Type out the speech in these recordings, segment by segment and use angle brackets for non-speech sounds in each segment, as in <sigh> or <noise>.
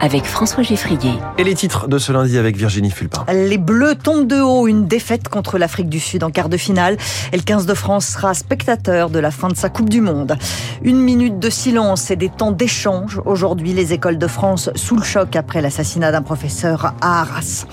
avec François Geffrier. Et les titres de ce lundi avec Virginie Fulpin. Les Bleus tombent de haut, une défaite contre l'Afrique du Sud en quart de finale. Et le 15 de France sera spectateur de la fin de sa Coupe du Monde. Une minute de silence et des temps d'échange. Aujourd'hui, les écoles de France sous le choc après l'assassinat d'un professeur à Arras.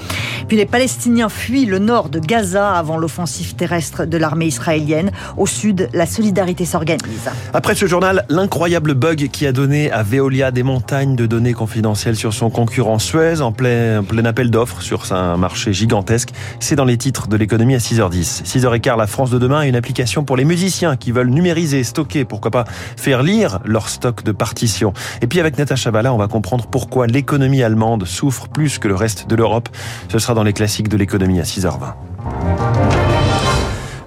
Puis les Palestiniens fuient le nord de Gaza avant l'offensive terrestre de l'armée israélienne. Au sud, la solidarité s'organise. Après ce journal, l'incroyable bug qui a donné à Veolia des montagnes de données confidentielles sur son concurrent Suez en plein, appel d'offres sur un marché gigantesque. C'est dans les titres de l'économie à 6h10. 6h15, la France de demain, une application pour les musiciens qui veulent numériser, stocker, pourquoi pas faire lire leur stock de partitions. Et puis avec Natacha Valla, on va comprendre pourquoi l'économie allemande souffre plus que le reste de l'Europe. Ce sera dans les classiques de l'économie à 6h20.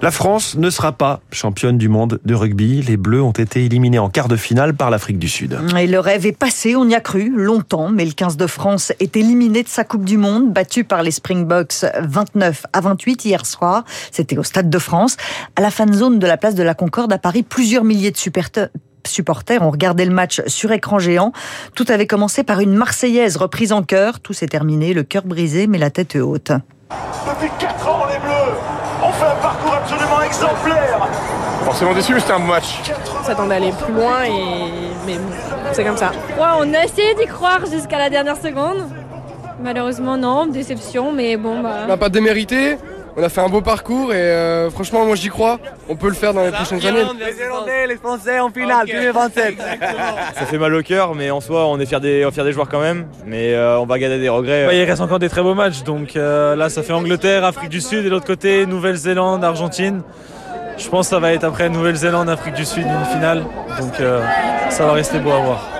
La France ne sera pas championne du monde de rugby. Les Bleus ont été éliminés en quart de finale par l'Afrique du Sud. Et le rêve est passé, on y a cru longtemps, mais le 15 de France est éliminé de sa Coupe du Monde, battu par les Springboks 29 à 28 hier soir. C'était au Stade de France. À la fan zone de la place de la Concorde à Paris, plusieurs milliers de supporters ont regardé le match sur écran géant. Tout avait commencé par une Marseillaise reprise en chœur. Tout s'est terminé, le cœur brisé, mais la tête haute. Depuis 4 ans, les Bleus ont fait un parcours absolument exemplaire. Forcément déçu, mais c'était un match. On s'attendait à aller plus loin, et... mais c'est comme ça. Ouais, on a essayé d'y croire jusqu'à la dernière seconde. Malheureusement, non, déception, mais bon, bah. On n'a pas démérité. On a fait un beau parcours et euh, franchement, moi j'y crois. On peut le faire dans les prochaines années. Les Irlandais, les Français en finale, 2027. <laughs> Ça fait mal au cœur, mais en soi, on est fiers des, fiers des joueurs quand même. Mais euh, on va garder des regrets. Bah, il reste encore des très beaux matchs. Donc euh, là, ça fait Angleterre, Afrique du Sud et de l'autre côté, Nouvelle-Zélande, Argentine. Je pense que ça va être après Nouvelle-Zélande, Afrique du Sud, une finale. Donc ça va rester beau à voir.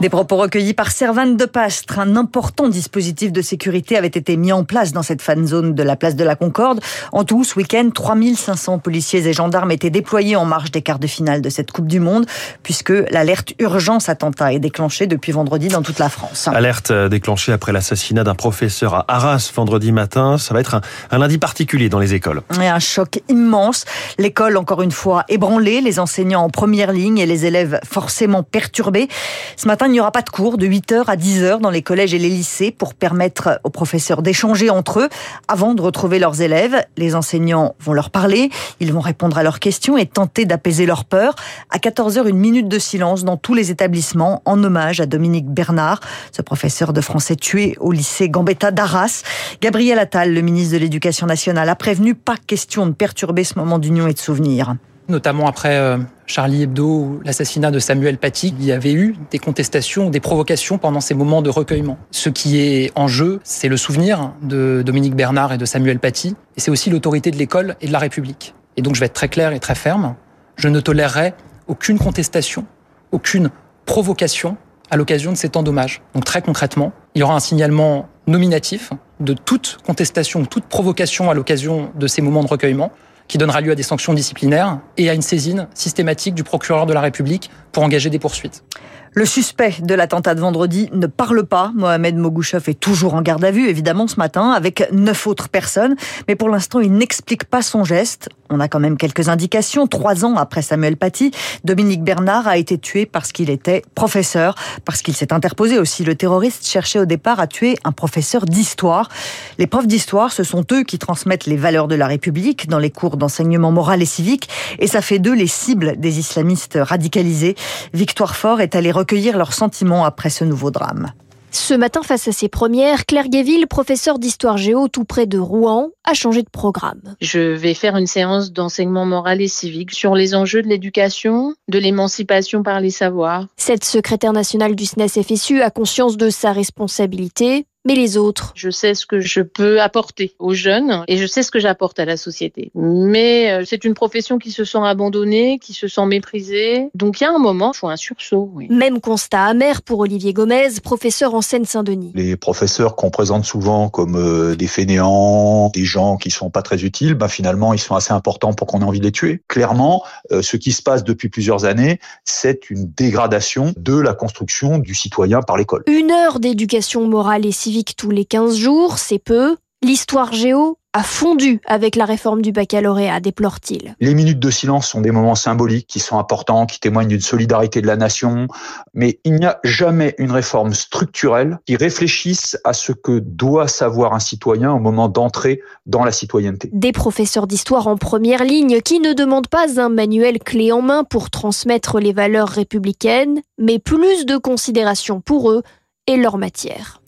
Des propos recueillis par Servane de Pastre. Un important dispositif de sécurité avait été mis en place dans cette fan zone de la place de la Concorde. En tout, ce week-end, 3500 policiers et gendarmes étaient déployés en marge des quarts de finale de cette Coupe du Monde, puisque l'alerte urgence attentat est déclenchée depuis vendredi dans toute la France. Alerte déclenchée après l'assassinat d'un professeur à Arras vendredi matin. Ça va être un, un lundi particulier dans les écoles. Et un choc immense. L'école, encore une fois, ébranlée, les enseignants en première ligne et les élèves forcément perturbés. Ce matin, il n'y aura pas de cours de 8h à 10h dans les collèges et les lycées pour permettre aux professeurs d'échanger entre eux avant de retrouver leurs élèves. Les enseignants vont leur parler, ils vont répondre à leurs questions et tenter d'apaiser leur peur. À 14h, une minute de silence dans tous les établissements en hommage à Dominique Bernard, ce professeur de français tué au lycée Gambetta d'Arras. Gabriel Attal, le ministre de l'Éducation nationale, a prévenu pas question de perturber ce moment d'union et de souvenir notamment après euh, Charlie Hebdo ou l'assassinat de Samuel Paty, il y avait eu des contestations, des provocations pendant ces moments de recueillement. Ce qui est en jeu, c'est le souvenir de Dominique Bernard et de Samuel Paty, et c'est aussi l'autorité de l'école et de la République. Et donc je vais être très clair et très ferme, je ne tolérerai aucune contestation, aucune provocation à l'occasion de ces temps d'hommage. Donc très concrètement, il y aura un signalement nominatif de toute contestation, toute provocation à l'occasion de ces moments de recueillement qui donnera lieu à des sanctions disciplinaires et à une saisine systématique du procureur de la République pour engager des poursuites. Le suspect de l'attentat de vendredi ne parle pas. Mohamed Mogouchov est toujours en garde à vue, évidemment, ce matin, avec neuf autres personnes. Mais pour l'instant, il n'explique pas son geste. On a quand même quelques indications. Trois ans après Samuel Paty, Dominique Bernard a été tué parce qu'il était professeur, parce qu'il s'est interposé aussi. Le terroriste cherchait au départ à tuer un professeur d'histoire. Les profs d'histoire, ce sont eux qui transmettent les valeurs de la République dans les cours d'enseignement moral et civique. Et ça fait d'eux les cibles des islamistes radicalisés. Victoire Fort est allée recueillir leurs sentiments après ce nouveau drame. Ce matin, face à ses premières, Claire Guéville, professeure d'histoire géo tout près de Rouen, a changé de programme. Je vais faire une séance d'enseignement moral et civique sur les enjeux de l'éducation, de l'émancipation par les savoirs. Cette secrétaire nationale du SNES FSU a conscience de sa responsabilité mais les autres Je sais ce que je peux apporter aux jeunes et je sais ce que j'apporte à la société. Mais euh, c'est une profession qui se sent abandonnée, qui se sent méprisée. Donc il y a un moment, il faut un sursaut. Oui. Même constat amer pour Olivier Gomez, professeur en Seine-Saint-Denis. Les professeurs qu'on présente souvent comme euh, des fainéants, des gens qui sont pas très utiles, bah finalement ils sont assez importants pour qu'on ait envie de les tuer. Clairement, euh, ce qui se passe depuis plusieurs années, c'est une dégradation de la construction du citoyen par l'école. Une heure d'éducation morale et civique tous les 15 jours, c'est peu. L'histoire géo a fondu avec la réforme du baccalauréat, déplore-t-il. Les minutes de silence sont des moments symboliques qui sont importants, qui témoignent d'une solidarité de la nation, mais il n'y a jamais une réforme structurelle qui réfléchisse à ce que doit savoir un citoyen au moment d'entrer dans la citoyenneté. Des professeurs d'histoire en première ligne qui ne demandent pas un manuel clé en main pour transmettre les valeurs républicaines, mais plus de considération pour eux et leur matière.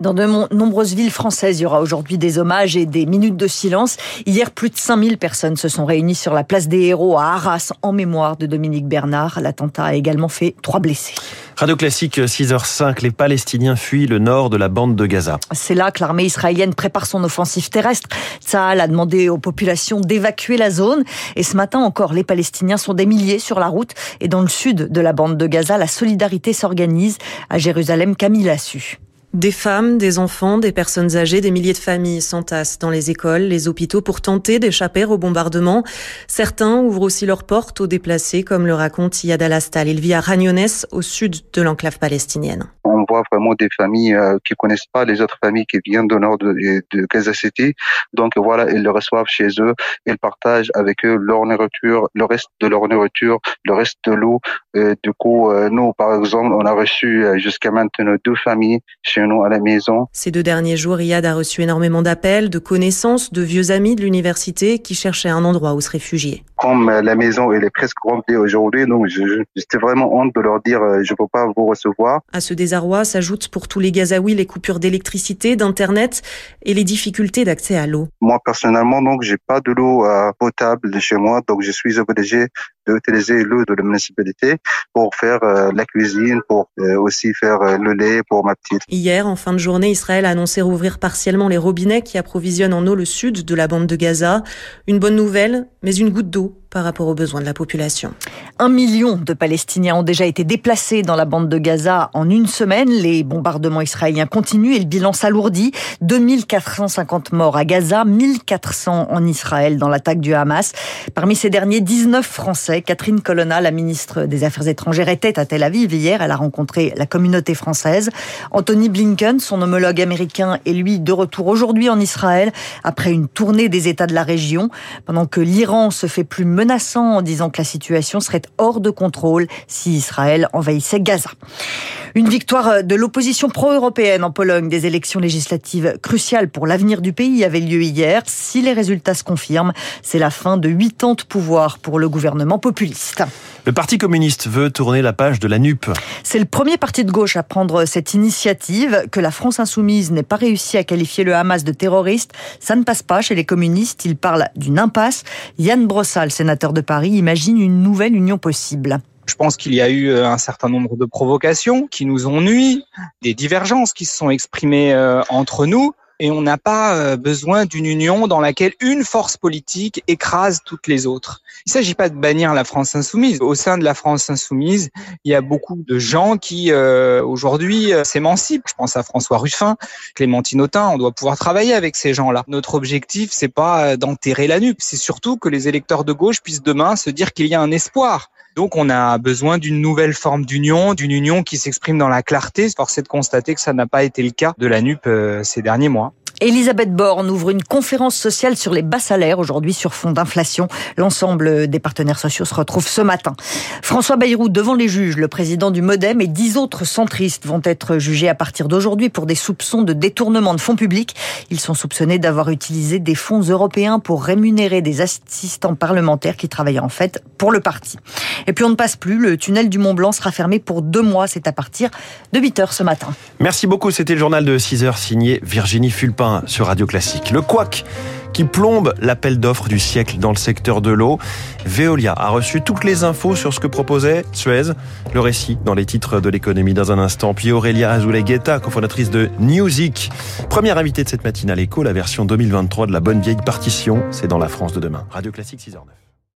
Dans de nombreuses villes françaises, il y aura aujourd'hui des hommages et des minutes de silence. Hier, plus de 5000 personnes se sont réunies sur la place des héros à Arras en mémoire de Dominique Bernard. L'attentat a également fait trois blessés. Radio Classique 6h05, les Palestiniens fuient le nord de la bande de Gaza. C'est là que l'armée israélienne prépare son offensive terrestre. Tsahal a demandé aux populations d'évacuer la zone. Et ce matin encore, les Palestiniens sont des milliers sur la route. Et dans le sud de la bande de Gaza, la solidarité s'organise. À Jérusalem, Camille a su. Des femmes, des enfants, des personnes âgées, des milliers de familles s'entassent dans les écoles, les hôpitaux pour tenter d'échapper au bombardement. Certains ouvrent aussi leurs portes aux déplacés, comme le raconte Yad Al-Astal. Il vit à Ragnones, au sud de l'enclave palestinienne on voit vraiment des familles euh, qui connaissent pas les autres familles qui viennent du nord de, Gaza City. Donc voilà, ils le reçoivent chez eux, ils partagent avec eux leur nourriture, le reste de leur nourriture, le reste de l'eau. Du coup, euh, nous, par exemple, on a reçu euh, jusqu'à maintenant deux familles nous à la maison. Ces deux derniers jours, Riyad a reçu énormément d'appels, de connaissances, de vieux amis de l'université qui cherchaient un endroit où se réfugier. Comme la maison elle est presque remplie aujourd'hui, donc j'étais vraiment honte de leur dire je peux pas vous recevoir. À ce désarroi s'ajoutent pour tous les Gazaouis les coupures d'électricité, d'internet et les difficultés d'accès à l'eau. Moi personnellement, donc j'ai pas de l'eau euh, potable chez moi, donc je suis obligé d'utiliser l'eau de la municipalité pour faire euh, la cuisine, pour euh, aussi faire le lait pour ma petite. Hier, en fin de journée, Israël a annoncé rouvrir partiellement les robinets qui approvisionnent en eau le sud de la bande de Gaza. Une bonne nouvelle, mais une goutte d'eau par rapport aux besoins de la population. Un million de Palestiniens ont déjà été déplacés dans la bande de Gaza en une semaine. Les bombardements israéliens continuent et le bilan s'alourdit. 2450 morts à Gaza, 1400 en Israël dans l'attaque du Hamas. Parmi ces derniers, 19 Français. Catherine Colonna, la ministre des Affaires étrangères, était à Tel Aviv hier. Elle a rencontré la communauté française. Anthony Blinken, son homologue américain, est lui de retour aujourd'hui en Israël après une tournée des États de la région. Pendant que l'Iran se fait plus menaçant en disant que la situation serait hors de contrôle si Israël envahissait Gaza. Une victoire de l'opposition pro-européenne en Pologne, des élections législatives cruciales pour l'avenir du pays avait lieu hier. Si les résultats se confirment, c'est la fin de huit ans de pouvoir pour le gouvernement populiste. Le Parti communiste veut tourner la page de la NUP. C'est le premier parti de gauche à prendre cette initiative. Que la France insoumise n'ait pas réussi à qualifier le Hamas de terroriste, ça ne passe pas chez les communistes. Ils parlent d'une impasse. Yann Brossal, de Paris, imagine une nouvelle union possible. Je pense qu'il y a eu euh, un certain nombre de provocations qui nous ont nuit, des divergences qui se sont exprimées euh, entre nous et on n'a pas euh, besoin d'une union dans laquelle une force politique écrase toutes les autres. Il ne s'agit pas de bannir la France insoumise. Au sein de la France insoumise, il y a beaucoup de gens qui euh, aujourd'hui euh, s'émancipent. Je pense à François Ruffin, Clémentine Autain. On doit pouvoir travailler avec ces gens-là. Notre objectif, c'est pas d'enterrer la nuque, c'est surtout que les électeurs de gauche puissent demain se dire qu'il y a un espoir. Donc on a besoin d'une nouvelle forme d'union, d'une union qui s'exprime dans la clarté. Force est de constater que ça n'a pas été le cas de la NUP ces derniers mois. Elisabeth Borne ouvre une conférence sociale sur les bas salaires aujourd'hui sur fond d'inflation. L'ensemble des partenaires sociaux se retrouvent ce matin. François Bayrou devant les juges, le président du Modem et dix autres centristes vont être jugés à partir d'aujourd'hui pour des soupçons de détournement de fonds publics. Ils sont soupçonnés d'avoir utilisé des fonds européens pour rémunérer des assistants parlementaires qui travaillent en fait pour le parti. Et puis on ne passe plus, le tunnel du Mont Blanc sera fermé pour deux mois. C'est à partir de 8 heures ce matin. Merci beaucoup, c'était le journal de 6 heures signé Virginie Fulpin sur Radio Classique. Le couac qui plombe l'appel d'offres du siècle dans le secteur de l'eau. Veolia a reçu toutes les infos sur ce que proposait Suez. Le récit dans les titres de l'économie dans un instant. Puis Aurélia Azoulay-Guetta, cofondatrice de Newsic. Première invitée de cette matinale écho, la version 2023 de la bonne vieille partition. C'est dans la France de demain. Radio Classique 6h09.